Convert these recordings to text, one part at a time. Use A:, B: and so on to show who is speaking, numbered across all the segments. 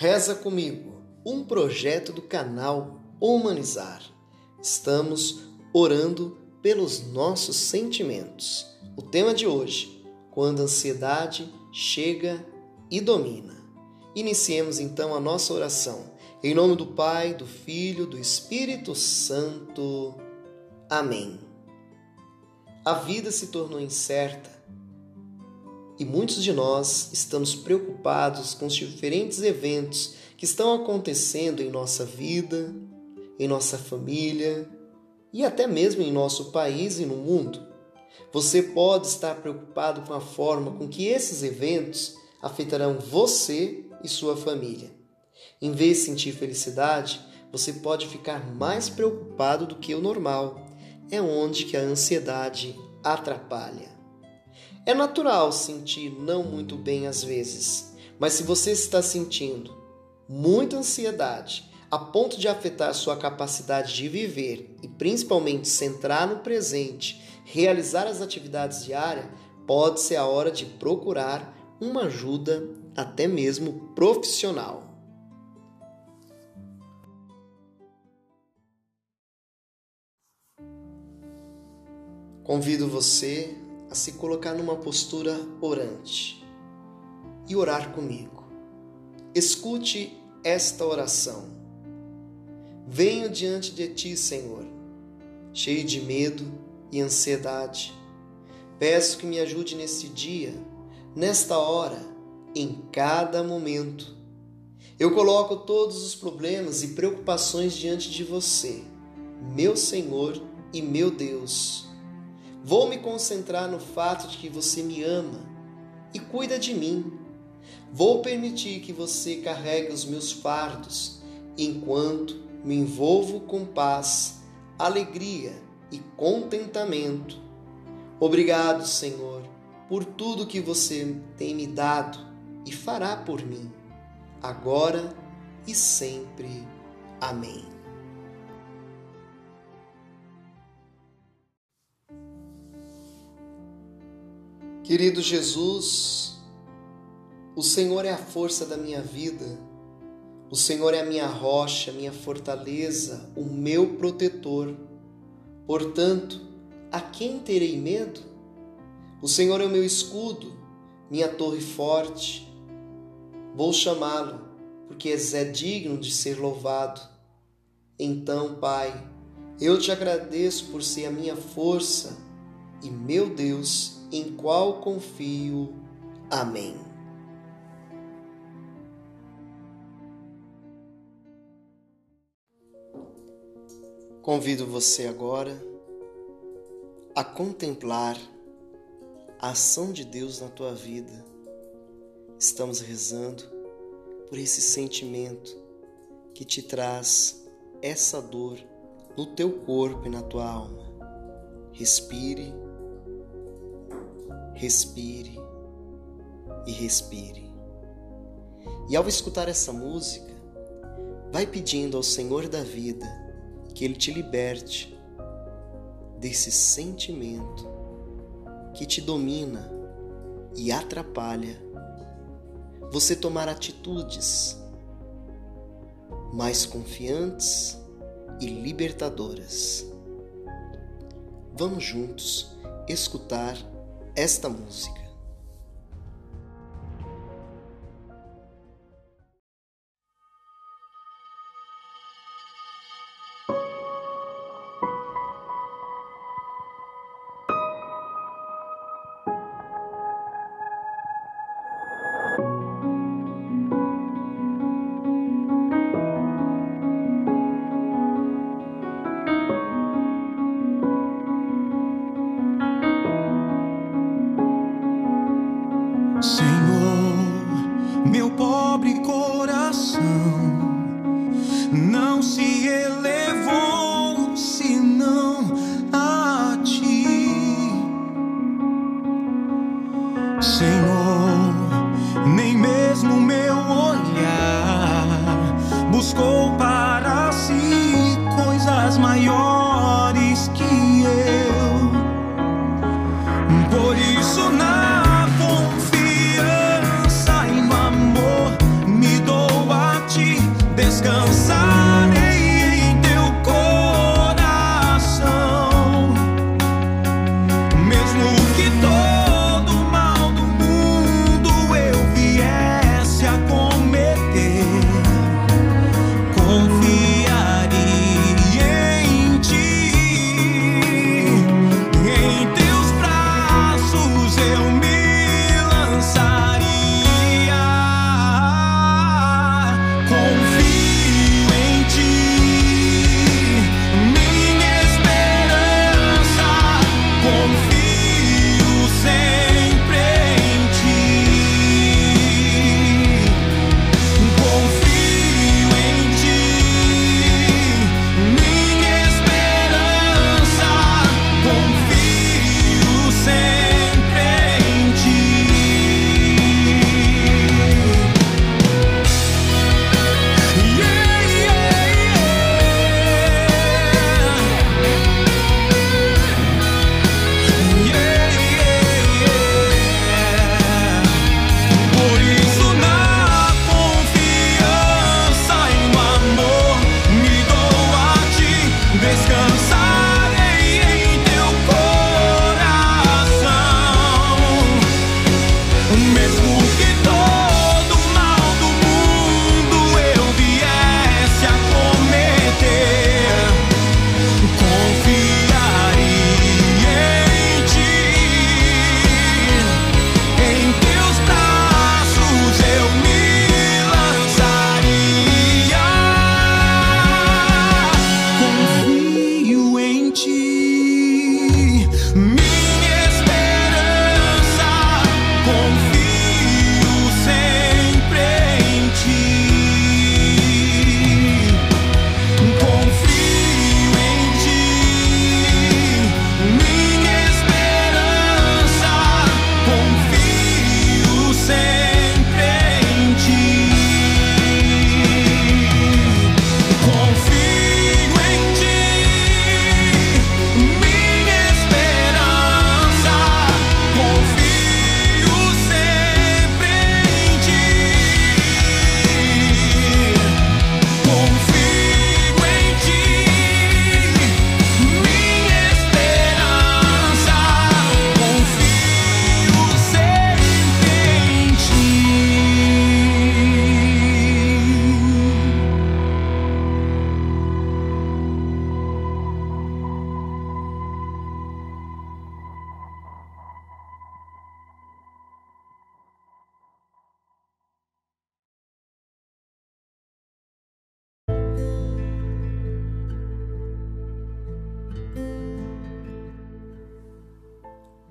A: Reza comigo, um projeto do canal Humanizar. Estamos orando pelos nossos sentimentos. O tema de hoje: quando a ansiedade chega e domina. Iniciemos então a nossa oração. Em nome do Pai, do Filho, do Espírito Santo. Amém. A vida se tornou incerta e muitos de nós estamos preocupados com os diferentes eventos que estão acontecendo em nossa vida, em nossa família e até mesmo em nosso país e no mundo. Você pode estar preocupado com a forma com que esses eventos afetarão você e sua família. Em vez de sentir felicidade, você pode ficar mais preocupado do que o normal. É onde que a ansiedade atrapalha. É natural sentir não muito bem às vezes, mas se você está sentindo muita ansiedade a ponto de afetar sua capacidade de viver e principalmente centrar no presente, realizar as atividades diárias, pode ser a hora de procurar uma ajuda até mesmo profissional. Convido você a se colocar numa postura orante e orar comigo. Escute esta oração. Venho diante de ti, Senhor, cheio de medo e ansiedade. Peço que me ajude neste dia, nesta hora, em cada momento. Eu coloco todos os problemas e preocupações diante de você, meu Senhor e meu Deus Vou me concentrar no fato de que você me ama e cuida de mim. Vou permitir que você carregue os meus fardos enquanto me envolvo com paz, alegria e contentamento. Obrigado, Senhor, por tudo que você tem me dado e fará por mim, agora e sempre. Amém. Querido Jesus, o Senhor é a força da minha vida, o Senhor é a minha rocha, minha fortaleza, o meu protetor. Portanto, a quem terei medo? O Senhor é o meu escudo, minha torre forte. Vou chamá-lo, porque é digno de ser louvado. Então, Pai, eu te agradeço por ser a minha força e meu Deus em qual confio. Amém. Convido você agora a contemplar a ação de Deus na tua vida. Estamos rezando por esse sentimento que te traz essa dor no teu corpo e na tua alma. Respire respire e respire. E ao escutar essa música, vai pedindo ao Senhor da vida que Ele te liberte desse sentimento que te domina e atrapalha você tomar atitudes mais confiantes e libertadoras. Vamos juntos escutar esta música.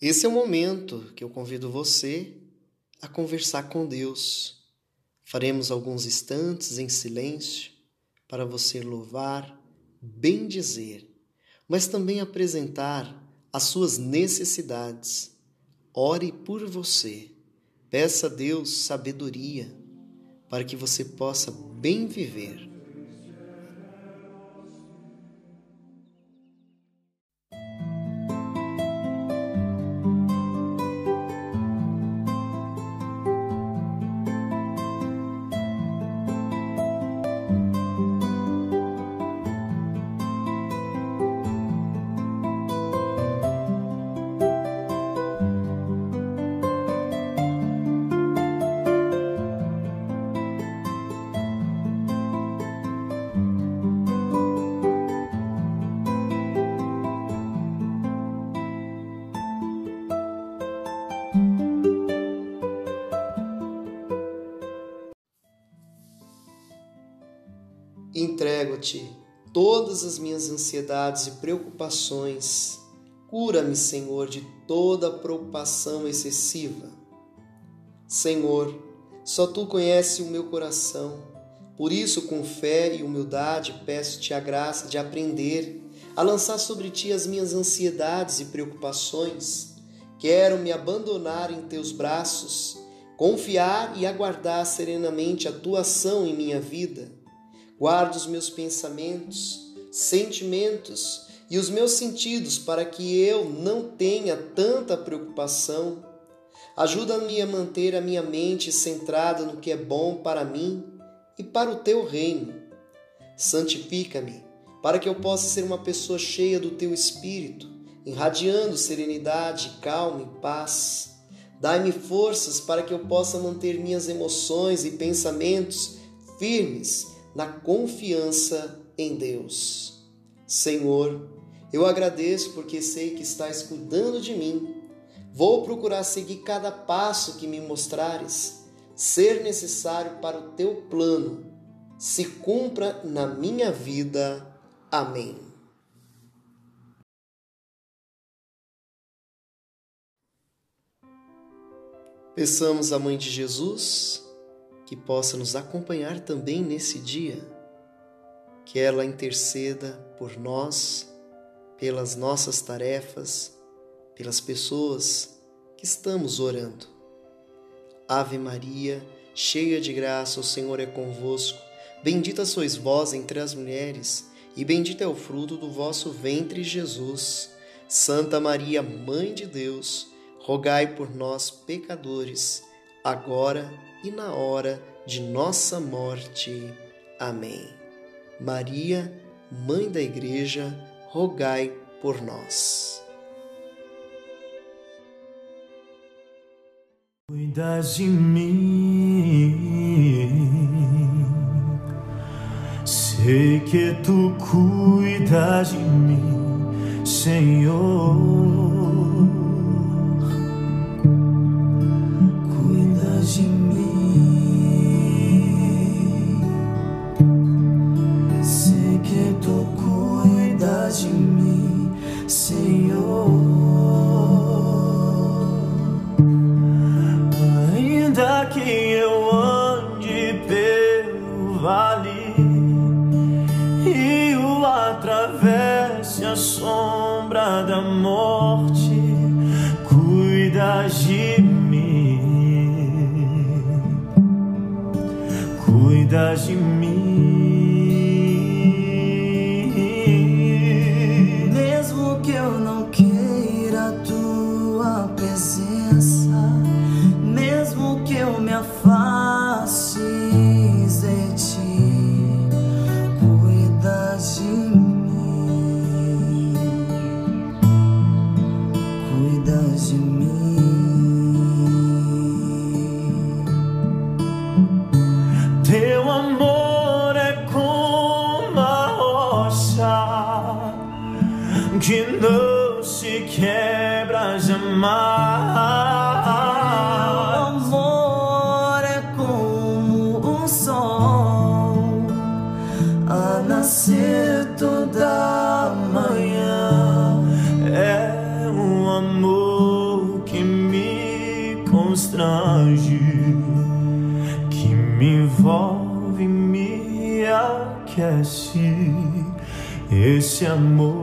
A: Esse é o momento que eu convido você a conversar com Deus. Faremos alguns instantes em silêncio para você louvar, bendizer, mas também apresentar as suas necessidades. Ore por você. Peça a Deus sabedoria para que você possa bem viver. Entrego-te todas as minhas ansiedades e preocupações. Cura-me, Senhor, de toda preocupação excessiva. Senhor, só tu conheces o meu coração. Por isso, com fé e humildade, peço-te a graça de aprender a lançar sobre ti as minhas ansiedades e preocupações. Quero me abandonar em teus braços, confiar e aguardar serenamente a tua ação em minha vida Guarda os meus pensamentos, sentimentos e os meus sentidos para que eu não tenha tanta preocupação. Ajuda-me a manter a minha mente centrada no que é bom para mim e para o teu reino. Santifica-me para que eu possa ser uma pessoa cheia do teu espírito, irradiando serenidade, calma e paz. Dai-me forças para que eu possa manter minhas emoções e pensamentos firmes na confiança em Deus. Senhor, eu agradeço porque sei que estás cuidando de mim. Vou procurar seguir cada passo que me mostrares, ser necessário para o teu plano. Se cumpra na minha vida. Amém. Peçamos à Mãe de Jesus que possa nos acompanhar também nesse dia, que ela interceda por nós, pelas nossas tarefas, pelas pessoas que estamos orando. Ave Maria, cheia de graça, o Senhor é convosco. Bendita sois vós entre as mulheres, e bendito é o fruto do vosso ventre, Jesus. Santa Maria, Mãe de Deus, rogai por nós, pecadores, agora e na hora de nossa morte. Amém. Maria, Mãe da Igreja, rogai por nós.
B: Cuida de mim, sei que tu cuidas de mim, Senhor. 心里苦心 jamais.
C: amor é como um sol a nascer toda manhã.
B: É um amor que me constrange, que me envolve, me aquece. Esse amor